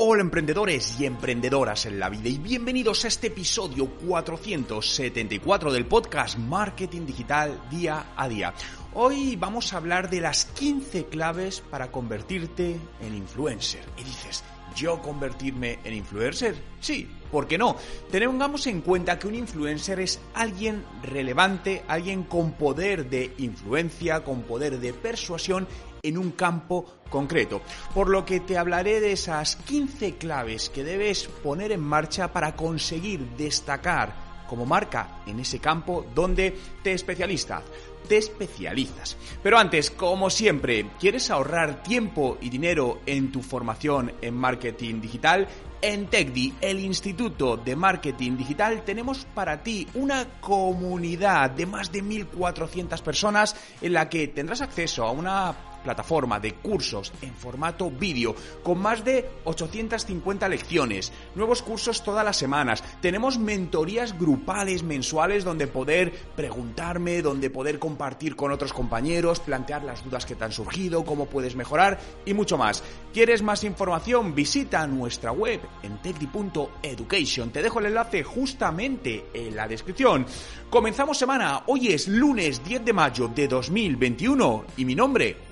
Hola emprendedores y emprendedoras en la vida y bienvenidos a este episodio 474 del podcast Marketing Digital Día a Día. Hoy vamos a hablar de las 15 claves para convertirte en influencer. Y dices, ¿yo convertirme en influencer? Sí, ¿por qué no? Tengamos en cuenta que un influencer es alguien relevante, alguien con poder de influencia, con poder de persuasión en un campo concreto. Por lo que te hablaré de esas 15 claves que debes poner en marcha para conseguir destacar como marca en ese campo donde te especializas. Te especializas. Pero antes, como siempre, ¿quieres ahorrar tiempo y dinero en tu formación en marketing digital? En TechDi, el Instituto de Marketing Digital, tenemos para ti una comunidad de más de 1.400 personas en la que tendrás acceso a una plataforma de cursos en formato vídeo con más de 850 lecciones, nuevos cursos todas las semanas, tenemos mentorías grupales mensuales donde poder preguntarme, donde poder compartir con otros compañeros, plantear las dudas que te han surgido, cómo puedes mejorar y mucho más. ¿Quieres más información? Visita nuestra web en techdi.education. Te dejo el enlace justamente en la descripción. Comenzamos semana, hoy es lunes 10 de mayo de 2021 y mi nombre,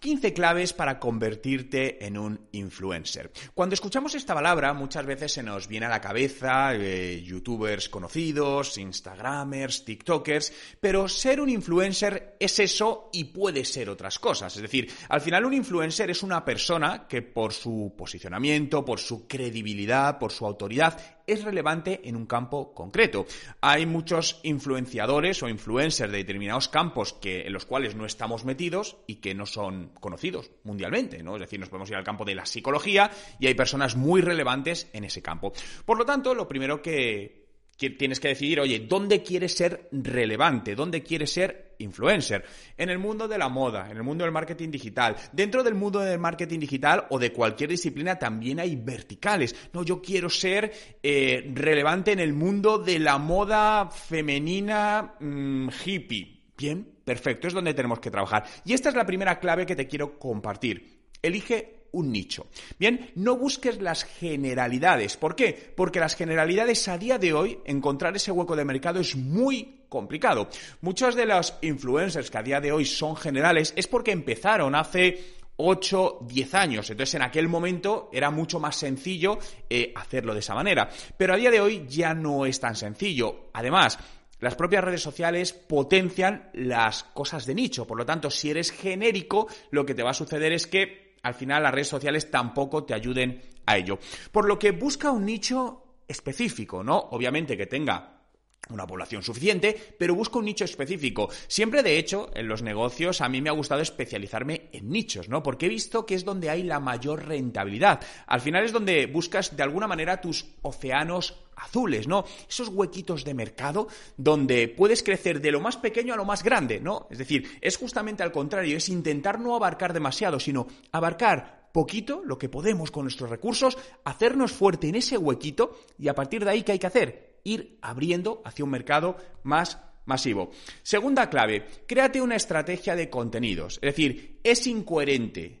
15 claves para convertirte en un influencer. Cuando escuchamos esta palabra, muchas veces se nos viene a la cabeza eh, youtubers conocidos, instagramers, tiktokers, pero ser un influencer es eso y puede ser otras cosas. Es decir, al final un influencer es una persona que por su posicionamiento, por su credibilidad, por su autoridad, es relevante en un campo concreto. Hay muchos influenciadores o influencers de determinados campos que, en los cuales no estamos metidos y que no son conocidos mundialmente, ¿no? Es decir, nos podemos ir al campo de la psicología y hay personas muy relevantes en ese campo. Por lo tanto, lo primero que tienes que decidir, oye, ¿dónde quieres ser relevante? ¿Dónde quieres ser influencer? En el mundo de la moda, en el mundo del marketing digital. Dentro del mundo del marketing digital o de cualquier disciplina también hay verticales. No, yo quiero ser eh, relevante en el mundo de la moda femenina mm, hippie. Bien, perfecto, es donde tenemos que trabajar. Y esta es la primera clave que te quiero compartir. Elige un nicho. Bien, no busques las generalidades. ¿Por qué? Porque las generalidades a día de hoy, encontrar ese hueco de mercado es muy complicado. Muchos de los influencers que a día de hoy son generales es porque empezaron hace 8, 10 años. Entonces en aquel momento era mucho más sencillo eh, hacerlo de esa manera. Pero a día de hoy ya no es tan sencillo. Además, las propias redes sociales potencian las cosas de nicho. Por lo tanto, si eres genérico, lo que te va a suceder es que al final las redes sociales tampoco te ayuden a ello. Por lo que busca un nicho específico, ¿no? Obviamente que tenga una población suficiente, pero busca un nicho específico. Siempre, de hecho, en los negocios a mí me ha gustado especializarme en nichos, ¿no? Porque he visto que es donde hay la mayor rentabilidad. Al final es donde buscas de alguna manera tus océanos azules, ¿no? Esos huequitos de mercado donde puedes crecer de lo más pequeño a lo más grande, ¿no? Es decir, es justamente al contrario, es intentar no abarcar demasiado, sino abarcar poquito, lo que podemos con nuestros recursos, hacernos fuerte en ese huequito y a partir de ahí, ¿qué hay que hacer? Ir abriendo hacia un mercado más masivo. Segunda clave, créate una estrategia de contenidos. Es decir, es incoherente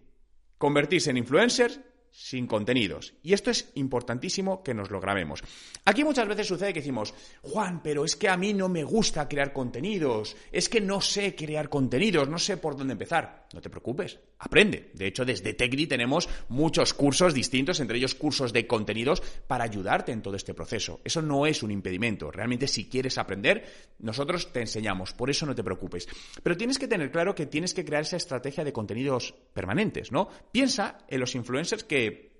convertirse en influencer sin contenidos. Y esto es importantísimo que nos lo grabemos. Aquí muchas veces sucede que decimos, Juan, pero es que a mí no me gusta crear contenidos, es que no sé crear contenidos, no sé por dónde empezar. No te preocupes, aprende. De hecho, desde Tecni tenemos muchos cursos distintos, entre ellos cursos de contenidos, para ayudarte en todo este proceso. Eso no es un impedimento. Realmente, si quieres aprender, nosotros te enseñamos. Por eso no te preocupes. Pero tienes que tener claro que tienes que crear esa estrategia de contenidos permanentes, ¿no? Piensa en los influencers que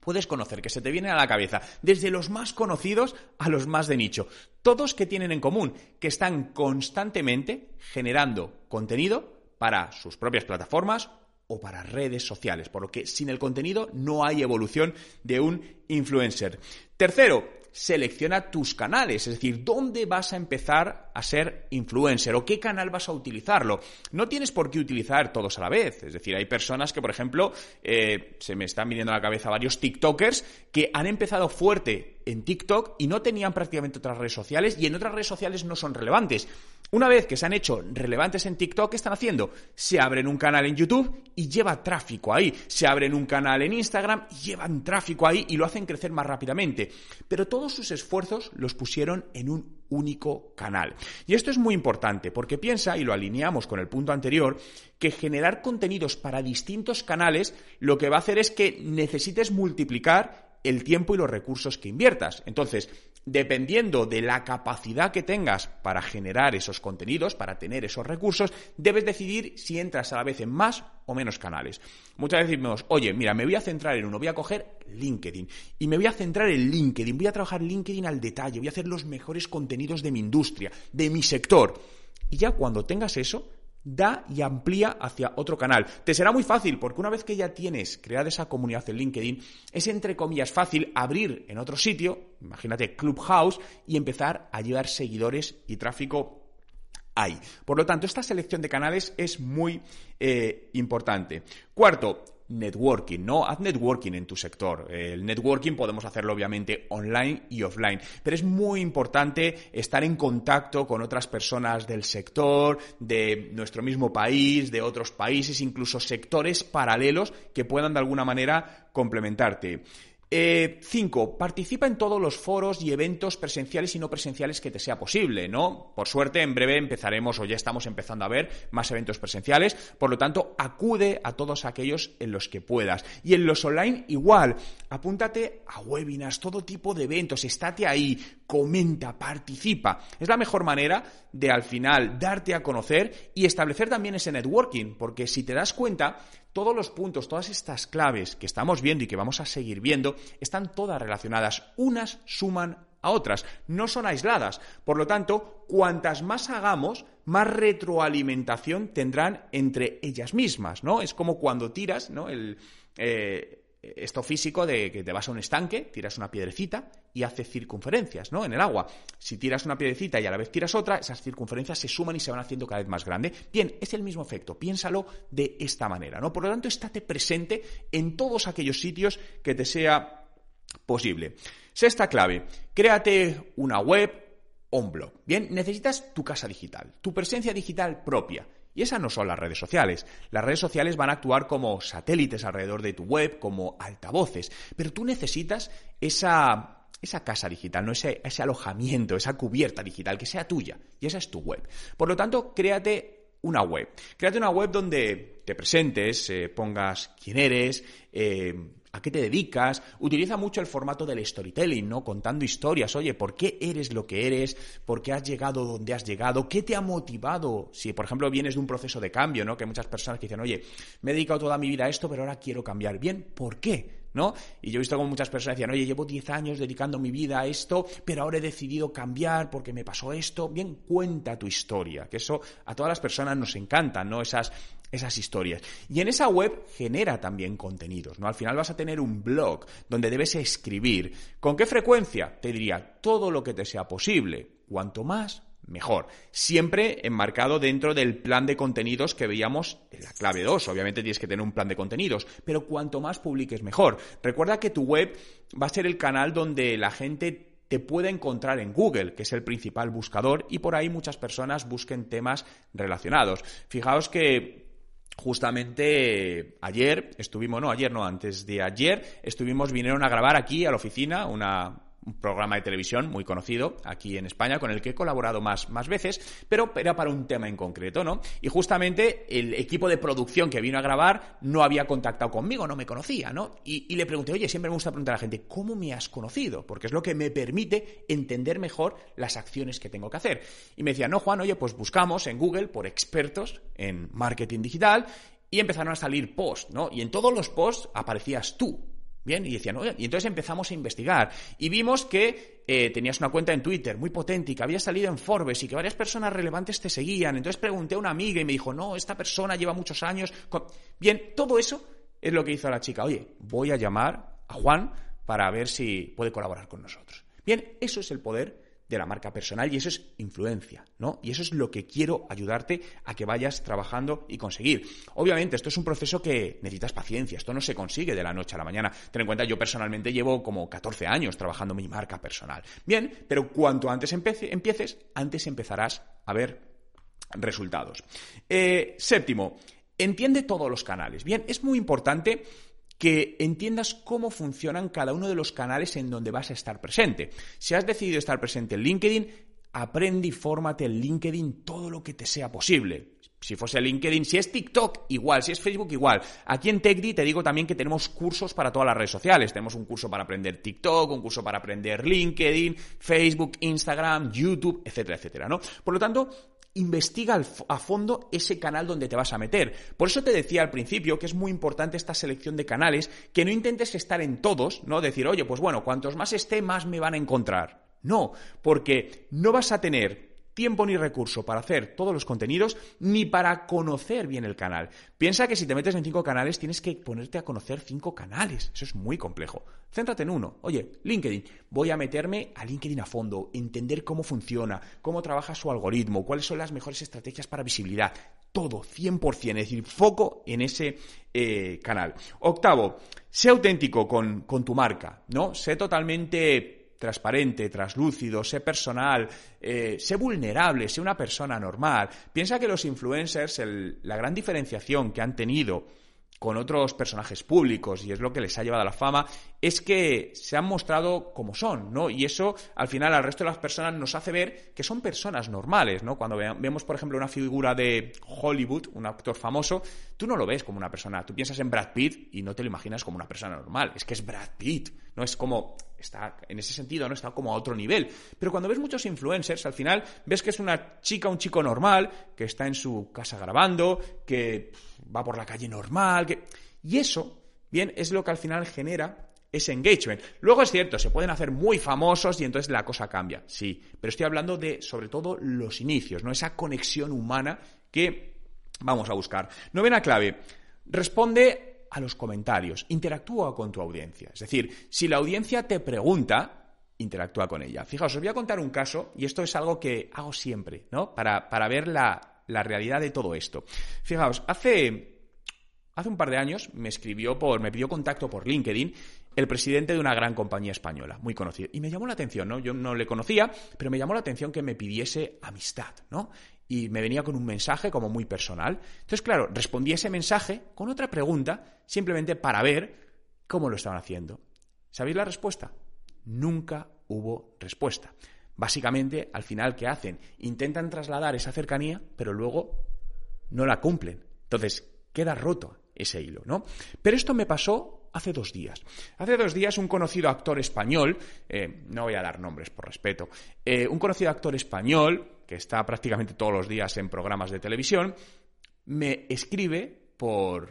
puedes conocer, que se te vienen a la cabeza, desde los más conocidos a los más de nicho. Todos que tienen en común, que están constantemente generando contenido para sus propias plataformas o para redes sociales, por lo que sin el contenido no hay evolución de un influencer. Tercero, selecciona tus canales, es decir, dónde vas a empezar a ser influencer o qué canal vas a utilizarlo. No tienes por qué utilizar todos a la vez, es decir, hay personas que, por ejemplo, eh, se me están viniendo a la cabeza varios TikTokers que han empezado fuerte en TikTok y no tenían prácticamente otras redes sociales y en otras redes sociales no son relevantes. Una vez que se han hecho relevantes en TikTok, ¿qué están haciendo? Se abren un canal en YouTube y lleva tráfico ahí. Se abren un canal en Instagram y llevan tráfico ahí y lo hacen crecer más rápidamente. Pero todos sus esfuerzos los pusieron en un único canal. Y esto es muy importante porque piensa, y lo alineamos con el punto anterior, que generar contenidos para distintos canales lo que va a hacer es que necesites multiplicar el tiempo y los recursos que inviertas. Entonces, dependiendo de la capacidad que tengas para generar esos contenidos, para tener esos recursos, debes decidir si entras a la vez en más o menos canales. Muchas veces decimos, oye, mira, me voy a centrar en uno, voy a coger LinkedIn y me voy a centrar en LinkedIn, voy a trabajar LinkedIn al detalle, voy a hacer los mejores contenidos de mi industria, de mi sector. Y ya cuando tengas eso, da y amplía hacia otro canal. Te será muy fácil porque una vez que ya tienes creada esa comunidad en LinkedIn, es entre comillas fácil abrir en otro sitio, imagínate Clubhouse, y empezar a llevar seguidores y tráfico ahí. Por lo tanto, esta selección de canales es muy eh, importante. Cuarto, networking, ¿no? Haz networking en tu sector. El networking podemos hacerlo obviamente online y offline, pero es muy importante estar en contacto con otras personas del sector, de nuestro mismo país, de otros países, incluso sectores paralelos que puedan de alguna manera complementarte. Eh, cinco, participa en todos los foros y eventos presenciales y no presenciales que te sea posible, ¿no? Por suerte, en breve empezaremos o ya estamos empezando a ver más eventos presenciales, por lo tanto, acude a todos aquellos en los que puedas. Y en los online, igual, apúntate a webinars, todo tipo de eventos, estate ahí, comenta, participa. Es la mejor manera de al final darte a conocer y establecer también ese networking, porque si te das cuenta, todos los puntos, todas estas claves que estamos viendo y que vamos a seguir viendo, están todas relacionadas. Unas suman a otras, no son aisladas. Por lo tanto, cuantas más hagamos, más retroalimentación tendrán entre ellas mismas, ¿no? Es como cuando tiras, ¿no? El, eh, esto físico de que te vas a un estanque, tiras una piedrecita y hace circunferencias, ¿no? En el agua. Si tiras una piedrecita y a la vez tiras otra, esas circunferencias se suman y se van haciendo cada vez más grande. Bien, es el mismo efecto. Piénsalo de esta manera, ¿no? Por lo tanto, estate presente en todos aquellos sitios que te sea posible. Sexta clave, créate una web o un blog. Bien, necesitas tu casa digital, tu presencia digital propia. Y esas no son las redes sociales. Las redes sociales van a actuar como satélites alrededor de tu web, como altavoces. Pero tú necesitas esa, esa casa digital, ¿no? ese, ese alojamiento, esa cubierta digital que sea tuya. Y esa es tu web. Por lo tanto, créate una web. Créate una web donde te presentes, eh, pongas quién eres, eh, ¿A qué te dedicas? Utiliza mucho el formato del storytelling, ¿no? Contando historias. Oye, ¿por qué eres lo que eres? ¿Por qué has llegado donde has llegado? ¿Qué te ha motivado? Si, por ejemplo, vienes de un proceso de cambio, ¿no? Que muchas personas que dicen, oye, me he dedicado toda mi vida a esto, pero ahora quiero cambiar. Bien, ¿por qué? ¿No? Y yo he visto como muchas personas decían, oye, llevo 10 años dedicando mi vida a esto, pero ahora he decidido cambiar porque me pasó esto. Bien, cuenta tu historia, que eso a todas las personas nos encanta, ¿no? Esas esas historias. Y en esa web genera también contenidos, ¿no? Al final vas a tener un blog donde debes escribir. ¿Con qué frecuencia? Te diría todo lo que te sea posible. Cuanto más, mejor. Siempre enmarcado dentro del plan de contenidos que veíamos en la clave 2. Obviamente tienes que tener un plan de contenidos, pero cuanto más publiques, mejor. Recuerda que tu web va a ser el canal donde la gente te puede encontrar en Google, que es el principal buscador, y por ahí muchas personas busquen temas relacionados. Fijaos que justamente ayer estuvimos, no, ayer no, antes de ayer estuvimos, vinieron a grabar aquí a la oficina una un programa de televisión muy conocido aquí en España con el que he colaborado más, más veces, pero era para un tema en concreto, ¿no? Y justamente el equipo de producción que vino a grabar no había contactado conmigo, no me conocía, ¿no? Y, y le pregunté, oye, siempre me gusta preguntar a la gente, ¿cómo me has conocido? Porque es lo que me permite entender mejor las acciones que tengo que hacer. Y me decía, no, Juan, oye, pues buscamos en Google por expertos en marketing digital y empezaron a salir posts, ¿no? Y en todos los posts aparecías tú, Bien, y decían, oye, y entonces empezamos a investigar y vimos que eh, tenías una cuenta en Twitter muy potente y que había salido en Forbes y que varias personas relevantes te seguían. Entonces pregunté a una amiga y me dijo, no, esta persona lleva muchos años. Bien, todo eso es lo que hizo la chica. Oye, voy a llamar a Juan para ver si puede colaborar con nosotros. Bien, eso es el poder de la marca personal y eso es influencia, ¿no? Y eso es lo que quiero ayudarte a que vayas trabajando y conseguir. Obviamente, esto es un proceso que necesitas paciencia, esto no se consigue de la noche a la mañana. Ten en cuenta, yo personalmente llevo como 14 años trabajando mi marca personal. Bien, pero cuanto antes empieces, antes empezarás a ver resultados. Eh, séptimo, entiende todos los canales. Bien, es muy importante que entiendas cómo funcionan cada uno de los canales en donde vas a estar presente. Si has decidido estar presente en LinkedIn, aprende y fórmate en LinkedIn todo lo que te sea posible. Si fuese LinkedIn, si es TikTok, igual, si es Facebook, igual. Aquí en TechDi te digo también que tenemos cursos para todas las redes sociales. Tenemos un curso para aprender TikTok, un curso para aprender LinkedIn, Facebook, Instagram, YouTube, etcétera, etcétera, ¿no? Por lo tanto, investiga a fondo ese canal donde te vas a meter. Por eso te decía al principio que es muy importante esta selección de canales, que no intentes estar en todos, ¿no? Decir, oye, pues bueno, cuantos más esté, más me van a encontrar. No, porque no vas a tener tiempo ni recurso para hacer todos los contenidos ni para conocer bien el canal. Piensa que si te metes en cinco canales tienes que ponerte a conocer cinco canales. Eso es muy complejo. Céntrate en uno. Oye, LinkedIn. Voy a meterme a LinkedIn a fondo, entender cómo funciona, cómo trabaja su algoritmo, cuáles son las mejores estrategias para visibilidad. Todo, 100%, es decir, foco en ese eh, canal. Octavo, sé auténtico con, con tu marca, ¿no? Sé totalmente transparente, traslúcido, sé personal, eh, sé vulnerable, sé una persona normal. Piensa que los influencers, la gran diferenciación que han tenido con otros personajes públicos y es lo que les ha llevado a la fama, es que se han mostrado como son, ¿no? Y eso al final al resto de las personas nos hace ver que son personas normales, ¿no? Cuando vemos, por ejemplo, una figura de Hollywood, un actor famoso, tú no lo ves como una persona, tú piensas en Brad Pitt y no te lo imaginas como una persona normal, es que es Brad Pitt, no es como está en ese sentido no está como a otro nivel, pero cuando ves muchos influencers, al final ves que es una chica, un chico normal que está en su casa grabando, que va por la calle normal. Y eso, bien, es lo que al final genera ese engagement. Luego es cierto, se pueden hacer muy famosos y entonces la cosa cambia, sí, pero estoy hablando de, sobre todo, los inicios, ¿no? Esa conexión humana que vamos a buscar. Novena clave, responde a los comentarios, interactúa con tu audiencia. Es decir, si la audiencia te pregunta, interactúa con ella. Fijaos, os voy a contar un caso, y esto es algo que hago siempre, ¿no? Para, para ver la, la realidad de todo esto. Fijaos, hace, hace un par de años me escribió por, me pidió contacto por LinkedIn el presidente de una gran compañía española, muy conocida. Y me llamó la atención, ¿no? Yo no le conocía, pero me llamó la atención que me pidiese amistad, ¿no? Y me venía con un mensaje como muy personal. Entonces, claro, respondí ese mensaje con otra pregunta, simplemente para ver cómo lo estaban haciendo. ¿Sabéis la respuesta? Nunca hubo respuesta. Básicamente, al final, ¿qué hacen? Intentan trasladar esa cercanía, pero luego no la cumplen. Entonces, queda roto ese hilo, ¿no? Pero esto me pasó hace dos días. Hace dos días un conocido actor español, eh, no voy a dar nombres por respeto, eh, un conocido actor español, que está prácticamente todos los días en programas de televisión, me escribe por...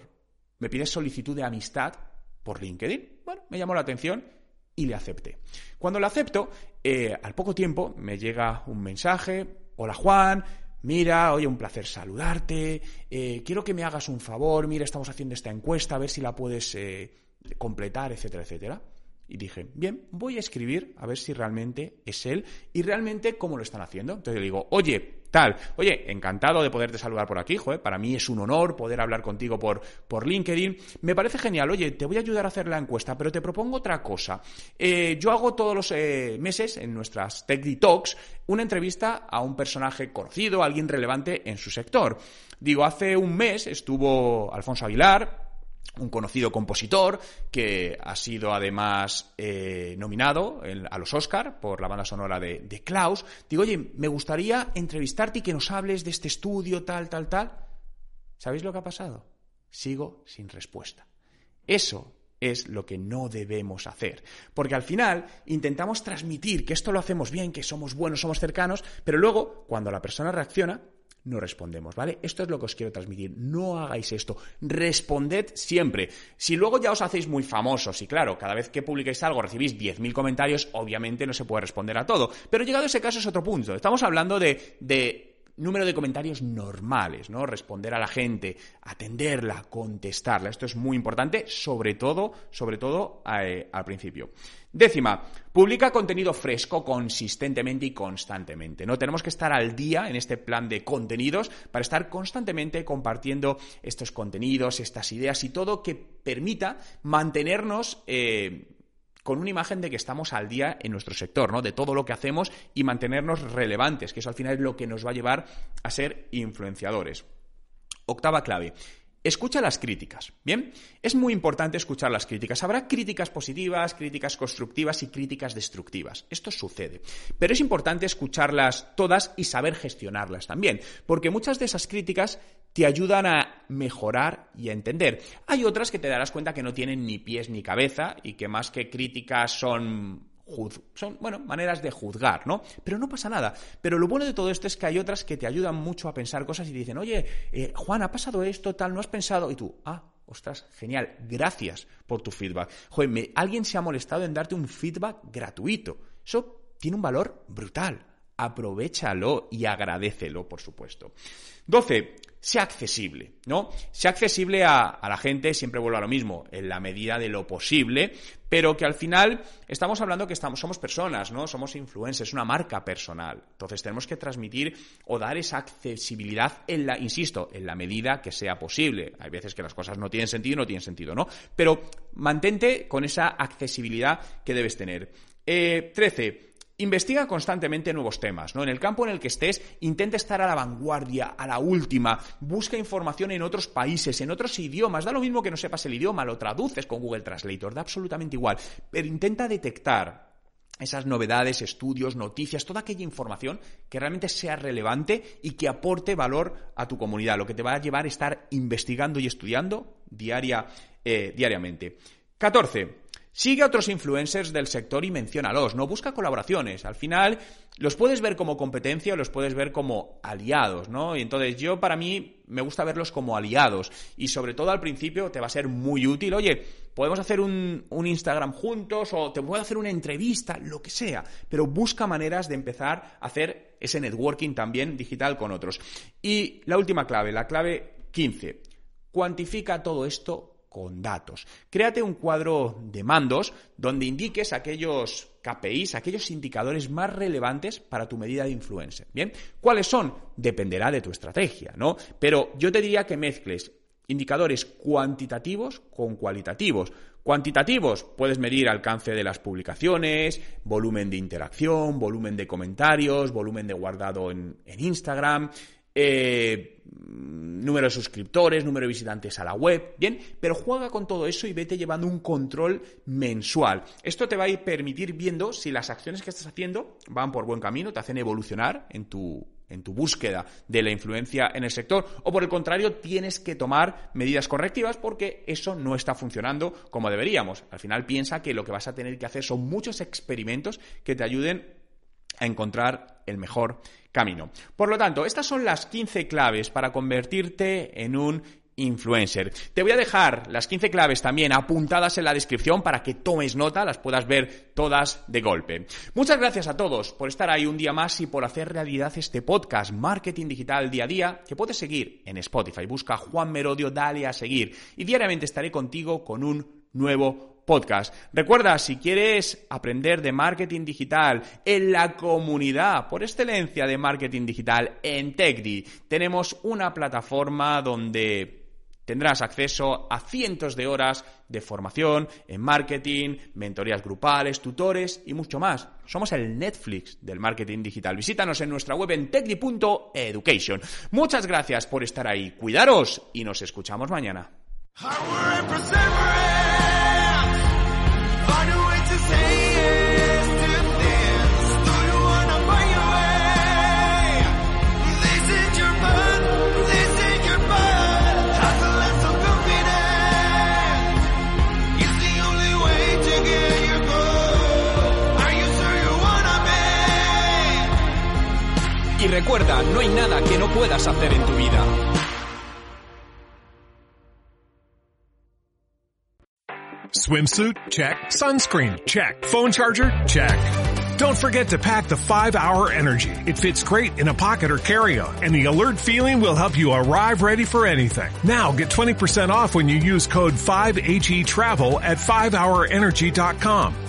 me pide solicitud de amistad por LinkedIn. Bueno, me llamó la atención y le acepté. Cuando le acepto, eh, al poco tiempo me llega un mensaje, hola Juan, mira, oye, un placer saludarte, quiero que me hagas un favor, mira, estamos haciendo esta encuesta, a ver si la puedes completar, etcétera, etcétera. Y dije, bien, voy a escribir a ver si realmente es él y realmente cómo lo están haciendo. Entonces le digo, oye, tal, oye, encantado de poderte saludar por aquí, joder, para mí es un honor poder hablar contigo por, por LinkedIn. Me parece genial, oye, te voy a ayudar a hacer la encuesta, pero te propongo otra cosa. Eh, yo hago todos los eh, meses en nuestras Tech Talks una entrevista a un personaje conocido, alguien relevante en su sector. Digo, hace un mes estuvo Alfonso Aguilar, un conocido compositor que ha sido además eh, nominado a los Oscar por la banda sonora de, de, Klaus. Digo, oye, me gustaría entrevistarte y que nos hables de este estudio, tal, tal, tal. ¿Sabéis lo que ha pasado? Sigo sin respuesta. Eso es lo que no debemos hacer. Porque al final intentamos transmitir que esto lo hacemos bien, que somos buenos, somos cercanos, pero luego, cuando la persona reacciona, no respondemos, ¿vale? Esto es lo que os quiero transmitir. No hagáis esto. Responded siempre. Si luego ya os hacéis muy famosos y claro, cada vez que publiquéis algo recibís 10.000 comentarios, obviamente no se puede responder a todo. Pero llegado a ese caso es otro punto. Estamos hablando de, de número de comentarios normales, ¿no? Responder a la gente, atenderla, contestarla. Esto es muy importante, sobre todo, sobre todo eh, al principio. Décima, publica contenido fresco consistentemente y constantemente. No tenemos que estar al día en este plan de contenidos para estar constantemente compartiendo estos contenidos, estas ideas y todo que permita mantenernos eh, con una imagen de que estamos al día en nuestro sector, ¿no? De todo lo que hacemos y mantenernos relevantes, que eso al final es lo que nos va a llevar a ser influenciadores. Octava clave. Escucha las críticas, ¿bien? Es muy importante escuchar las críticas. Habrá críticas positivas, críticas constructivas y críticas destructivas. Esto sucede. Pero es importante escucharlas todas y saber gestionarlas también, porque muchas de esas críticas te ayudan a mejorar y a entender. Hay otras que te darás cuenta que no tienen ni pies ni cabeza y que más que críticas son son, bueno, maneras de juzgar, ¿no? Pero no pasa nada. Pero lo bueno de todo esto es que hay otras que te ayudan mucho a pensar cosas y dicen, oye, eh, Juan, ha pasado esto, tal, no has pensado. Y tú, ah, ostras, genial, gracias por tu feedback. Joder, alguien se ha molestado en darte un feedback gratuito. Eso tiene un valor brutal. Aprovechalo y agradecelo, por supuesto. 12 sea accesible, ¿no? Sea accesible a, la gente, siempre vuelvo a lo mismo, en la medida de lo posible, pero que al final estamos hablando que estamos, somos personas, ¿no? Somos influencers, una marca personal. Entonces tenemos que transmitir o dar esa accesibilidad en la, insisto, en la medida que sea posible. Hay veces que las cosas no tienen sentido y no tienen sentido, ¿no? Pero mantente con esa accesibilidad que debes tener. Eh, 13 investiga constantemente nuevos temas, ¿no? En el campo en el que estés, intenta estar a la vanguardia, a la última, busca información en otros países, en otros idiomas, da lo mismo que no sepas el idioma, lo traduces con Google Translator, da absolutamente igual, pero intenta detectar esas novedades, estudios, noticias, toda aquella información que realmente sea relevante y que aporte valor a tu comunidad, lo que te va a llevar a estar investigando y estudiando diaria, eh, diariamente. 14. Sigue a otros influencers del sector y menciónalos, no busca colaboraciones. Al final los puedes ver como competencia o los puedes ver como aliados, ¿no? Y entonces yo para mí me gusta verlos como aliados y sobre todo al principio te va a ser muy útil. Oye, podemos hacer un, un Instagram juntos o te puedo hacer una entrevista, lo que sea, pero busca maneras de empezar a hacer ese networking también digital con otros. Y la última clave, la clave 15. Cuantifica todo esto con datos. Créate un cuadro de mandos donde indiques aquellos KPIs, aquellos indicadores más relevantes para tu medida de influencer. ¿Bien? ¿Cuáles son? Dependerá de tu estrategia, ¿no? Pero yo te diría que mezcles indicadores cuantitativos con cualitativos. Cuantitativos, puedes medir alcance de las publicaciones, volumen de interacción, volumen de comentarios, volumen de guardado en, en Instagram, eh, número de suscriptores, número de visitantes a la web, bien, pero juega con todo eso y vete llevando un control mensual. Esto te va a permitir viendo si las acciones que estás haciendo van por buen camino, te hacen evolucionar en tu en tu búsqueda de la influencia en el sector o por el contrario tienes que tomar medidas correctivas porque eso no está funcionando como deberíamos. Al final piensa que lo que vas a tener que hacer son muchos experimentos que te ayuden a encontrar el mejor camino. Por lo tanto, estas son las 15 claves para convertirte en un influencer. Te voy a dejar las 15 claves también apuntadas en la descripción para que tomes nota, las puedas ver todas de golpe. Muchas gracias a todos por estar ahí un día más y por hacer realidad este podcast Marketing Digital Día a Día que puedes seguir en Spotify. Busca Juan Merodio, dale a seguir y diariamente estaré contigo con un nuevo podcast. Recuerda, si quieres aprender de marketing digital en la comunidad por excelencia de marketing digital en TechDi, tenemos una plataforma donde Tendrás acceso a cientos de horas de formación en marketing, mentorías grupales, tutores y mucho más. Somos el Netflix del marketing digital. Visítanos en nuestra web en techdi.education. Muchas gracias por estar ahí. Cuidaros y nos escuchamos mañana. Y recuerda, no hay nada que no puedas hacer en tu vida. Swimsuit? Check. Sunscreen? Check. Phone charger? Check. Don't forget to pack the 5 Hour Energy. It fits great in a pocket or carry-on, and the alert feeling will help you arrive ready for anything. Now get 20% off when you use code 5HE Travel at 5hourenergy.com.